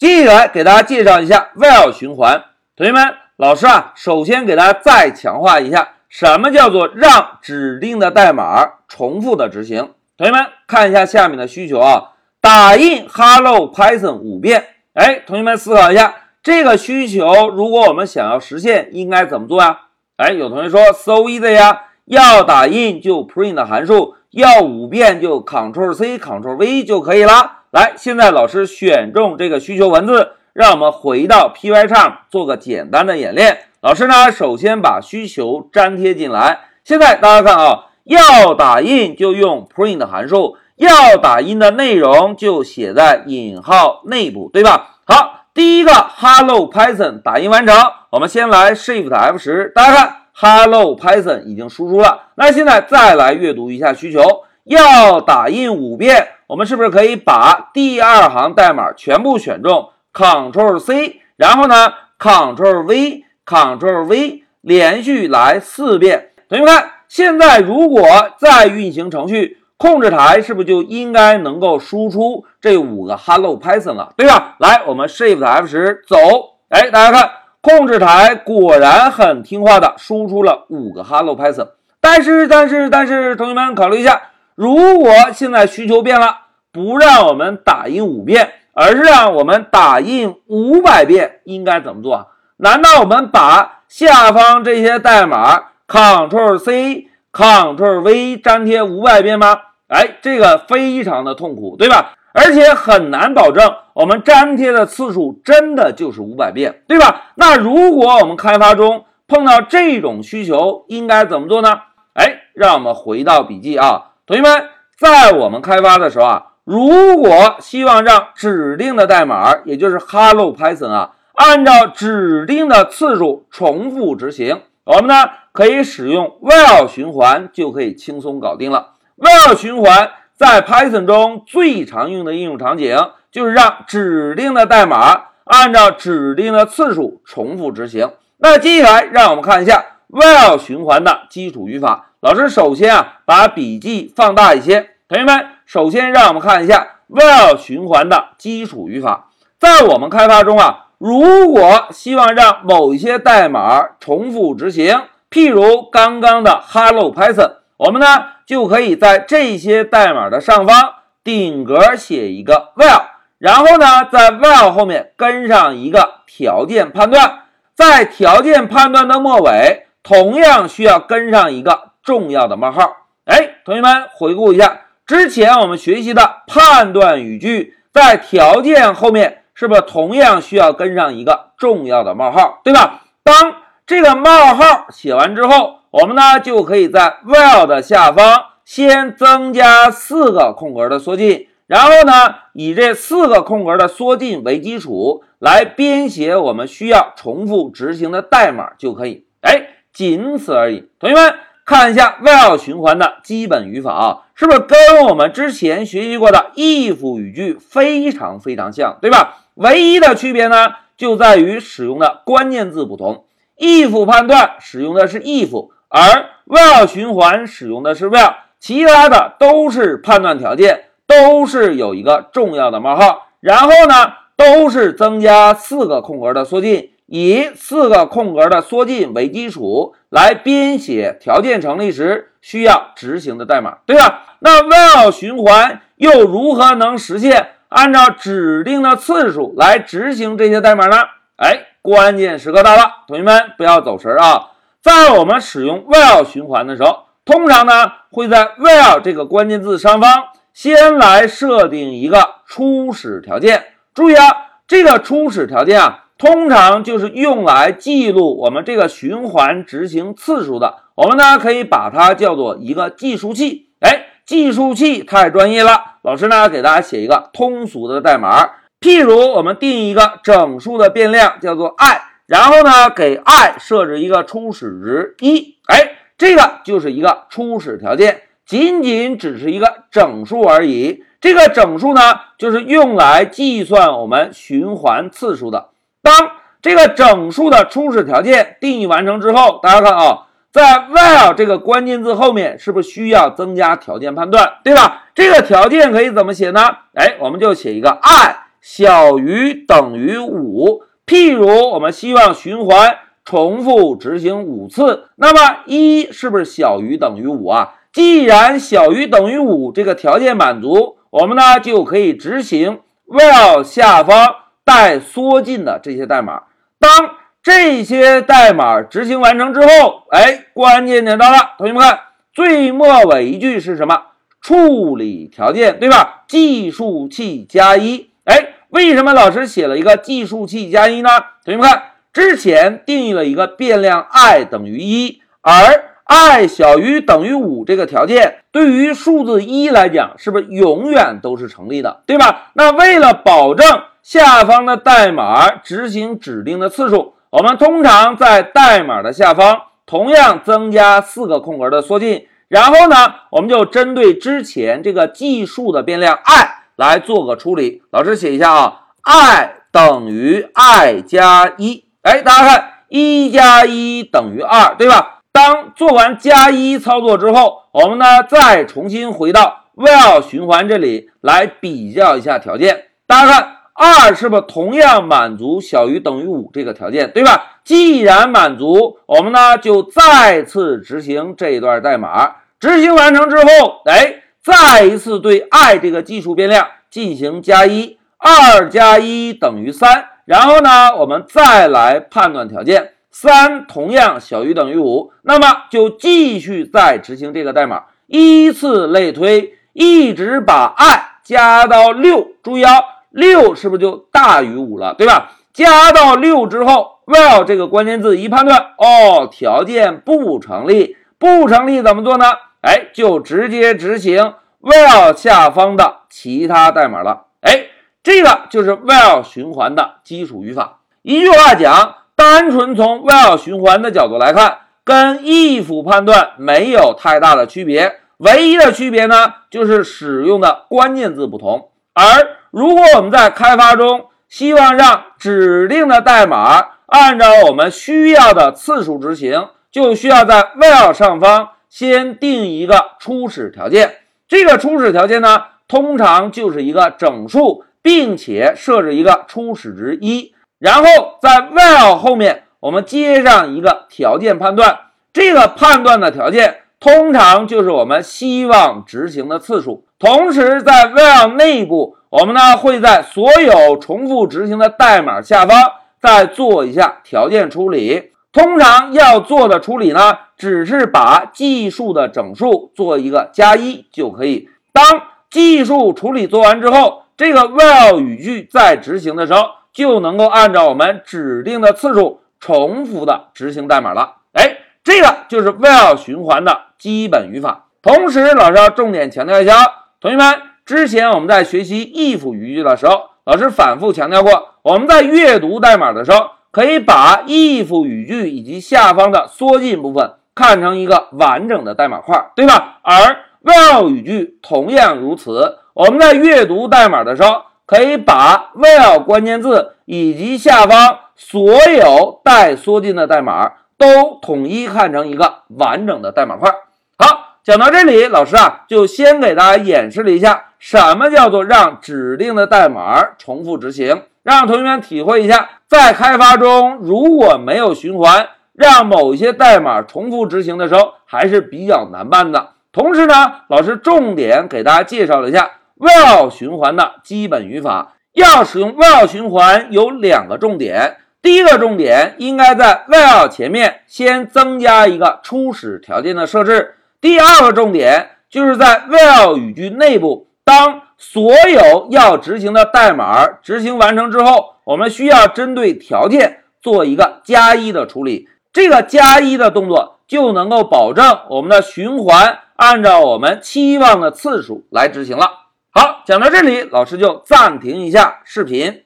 接下来给大家介绍一下 while 循环。同学们，老师啊，首先给大家再强化一下，什么叫做让指定的代码重复的执行？同学们看一下下面的需求啊，打印 Hello Python 五遍。哎，同学们思考一下，这个需求如果我们想要实现，应该怎么做呀？哎，有同学说 so easy 呀，要打印就 print 函数，要五遍就 Ctrl C Ctrl V 就可以了。来，现在老师选中这个需求文字，让我们回到 p y 上做个简单的演练。老师呢，首先把需求粘贴进来。现在大家看啊，要打印就用 print 函数，要打印的内容就写在引号内部，对吧？好，第一个 Hello Python 打印完成。我们先来 Shift F 十，大家看 Hello Python 已经输出了。那现在再来阅读一下需求，要打印五遍。我们是不是可以把第二行代码全部选中，Ctrl C，然后呢，Ctrl V，Ctrl V，连续来四遍。同学们看，现在如果再运行程序，控制台是不是就应该能够输出这五个 Hello Python 了，对吧？来，我们 Shift F 十走，哎，大家看，控制台果然很听话的输出了五个 Hello Python。但是，但是，但是，同学们考虑一下。如果现在需求变了，不让我们打印五遍，而是让我们打印五百遍，应该怎么做啊？难道我们把下方这些代码 Ctrl C Ctrl V 粘贴五百遍吗？哎，这个非常的痛苦，对吧？而且很难保证我们粘贴的次数真的就是五百遍，对吧？那如果我们开发中碰到这种需求，应该怎么做呢？哎，让我们回到笔记啊。同学们，在我们开发的时候啊，如果希望让指定的代码，也就是 Hello Python 啊，按照指定的次数重复执行，我们呢可以使用 while 循环就可以轻松搞定了。while 循环在 Python 中最常用的应用场景就是让指定的代码按照指定的次数重复执行。那接下来让我们看一下 while 循环的基础语法。老师首先啊，把笔记放大一些。同学们，首先让我们看一下 while 循环的基础语法。在我们开发中啊，如果希望让某一些代码重复执行，譬如刚刚的 Hello Python，我们呢就可以在这些代码的上方顶格写一个 while，然后呢在 while 后面跟上一个条件判断，在条件判断的末尾同样需要跟上一个。重要的冒号，哎，同学们回顾一下之前我们学习的判断语句，在条件后面是不是同样需要跟上一个重要的冒号，对吧？当这个冒号写完之后，我们呢就可以在 while 的下方先增加四个空格的缩进，然后呢以这四个空格的缩进为基础来编写我们需要重复执行的代码就可以，仅此而已，同学们。看一下 while 循环的基本语法啊，是不是跟我们之前学习过的 if 语句非常非常像，对吧？唯一的区别呢，就在于使用的关键字不同。if 判断使用的是 if，而 while 循环使用的是 while，其他的都是判断条件，都是有一个重要的冒号，然后呢，都是增加四个空格的缩进。以四个空格的缩进为基础来编写条件成立时需要执行的代码，对吧？那 while 循环又如何能实现按照指定的次数来执行这些代码呢？哎，关键时刻到了，同学们不要走神啊！在我们使用 while 循环的时候，通常呢会在 while 这个关键字上方先来设定一个初始条件。注意啊，这个初始条件啊。通常就是用来记录我们这个循环执行次数的，我们呢可以把它叫做一个计数器。哎，计数器太专业了，老师呢给大家写一个通俗的代码。譬如我们定一个整数的变量叫做 i，然后呢给 i 设置一个初始值一，哎，这个就是一个初始条件，仅仅只是一个整数而已。这个整数呢就是用来计算我们循环次数的。当这个整数的初始条件定义完成之后，大家看啊，在 while 这个关键字后面是不是需要增加条件判断，对吧？这个条件可以怎么写呢？哎，我们就写一个 i 小于等于五。譬如我们希望循环重复执行五次，那么一是不是小于等于五啊？既然小于等于五这个条件满足，我们呢就可以执行 while 下方带缩进的这些代码。当这些代码执行完成之后，哎，关键点到了，同学们看最末尾一句是什么？处理条件，对吧？计数器加一，哎，为什么老师写了一个计数器加一呢？同学们看，之前定义了一个变量 i 等于一，而 i 小于等于五这个条件，对于数字一来讲，是不是永远都是成立的，对吧？那为了保证下方的代码执行指定的次数，我们通常在代码的下方同样增加四个空格的缩进。然后呢，我们就针对之前这个计数的变量 i 来做个处理。老师写一下啊，i 等于 i 加一。哎，大家看，一加一等于二，对吧？当做完加一操作之后，我们呢再重新回到 while 循环这里来比较一下条件。大家看，二是不是同样满足小于等于五这个条件，对吧？既然满足，我们呢就再次执行这一段代码。执行完成之后，哎，再一次对 i 这个计数变量进行加一，二加一等于三。然后呢，我们再来判断条件，三同样小于等于五，那么就继续再执行这个代码，依次类推，一直把 i 加到六。注意啊，六是不是就大于五了，对吧？加到六之后，while 这个关键字一判断，哦，条件不成立，不成立怎么做呢？哎，就直接执行 while 下方的其他代码了。哎，这个就是 while 循环的基础语法。一句话讲，单纯从 while 循环的角度来看，跟 if 判断没有太大的区别。唯一的区别呢，就是使用的关键字不同。而如果我们在开发中希望让指定的代码按照我们需要的次数执行，就需要在 while 上方。先定一个初始条件，这个初始条件呢，通常就是一个整数，并且设置一个初始值一，然后在 while 后面我们接上一个条件判断，这个判断的条件通常就是我们希望执行的次数。同时在 while 内部，我们呢会在所有重复执行的代码下方再做一下条件处理。通常要做的处理呢，只是把计数的整数做一个加一就可以。当计数处理做完之后，这个 while 语句在执行的时候，就能够按照我们指定的次数重复的执行代码了。哎，这个就是 while 循环的基本语法。同时，老师要重点强调一下，同学们，之前我们在学习 if 语句的时候，老师反复强调过，我们在阅读代码的时候。可以把 if 语句以及下方的缩进部分看成一个完整的代码块，对吧？而 while 语句同样如此。我们在阅读代码的时候，可以把 while 关键字以及下方所有带缩进的代码都统一看成一个完整的代码块。好，讲到这里，老师啊，就先给大家演示了一下什么叫做让指定的代码重复执行。让同学们体会一下，在开发中如果没有循环，让某些代码重复执行的时候，还是比较难办的。同时呢，老师重点给大家介绍了一下 while 循环的基本语法。要使用 while 循环有两个重点，第一个重点应该在 while 前面先增加一个初始条件的设置。第二个重点就是在 while 语句内部。当所有要执行的代码执行完成之后，我们需要针对条件做一个加一的处理。这个加一的动作就能够保证我们的循环按照我们期望的次数来执行了。好，讲到这里，老师就暂停一下视频。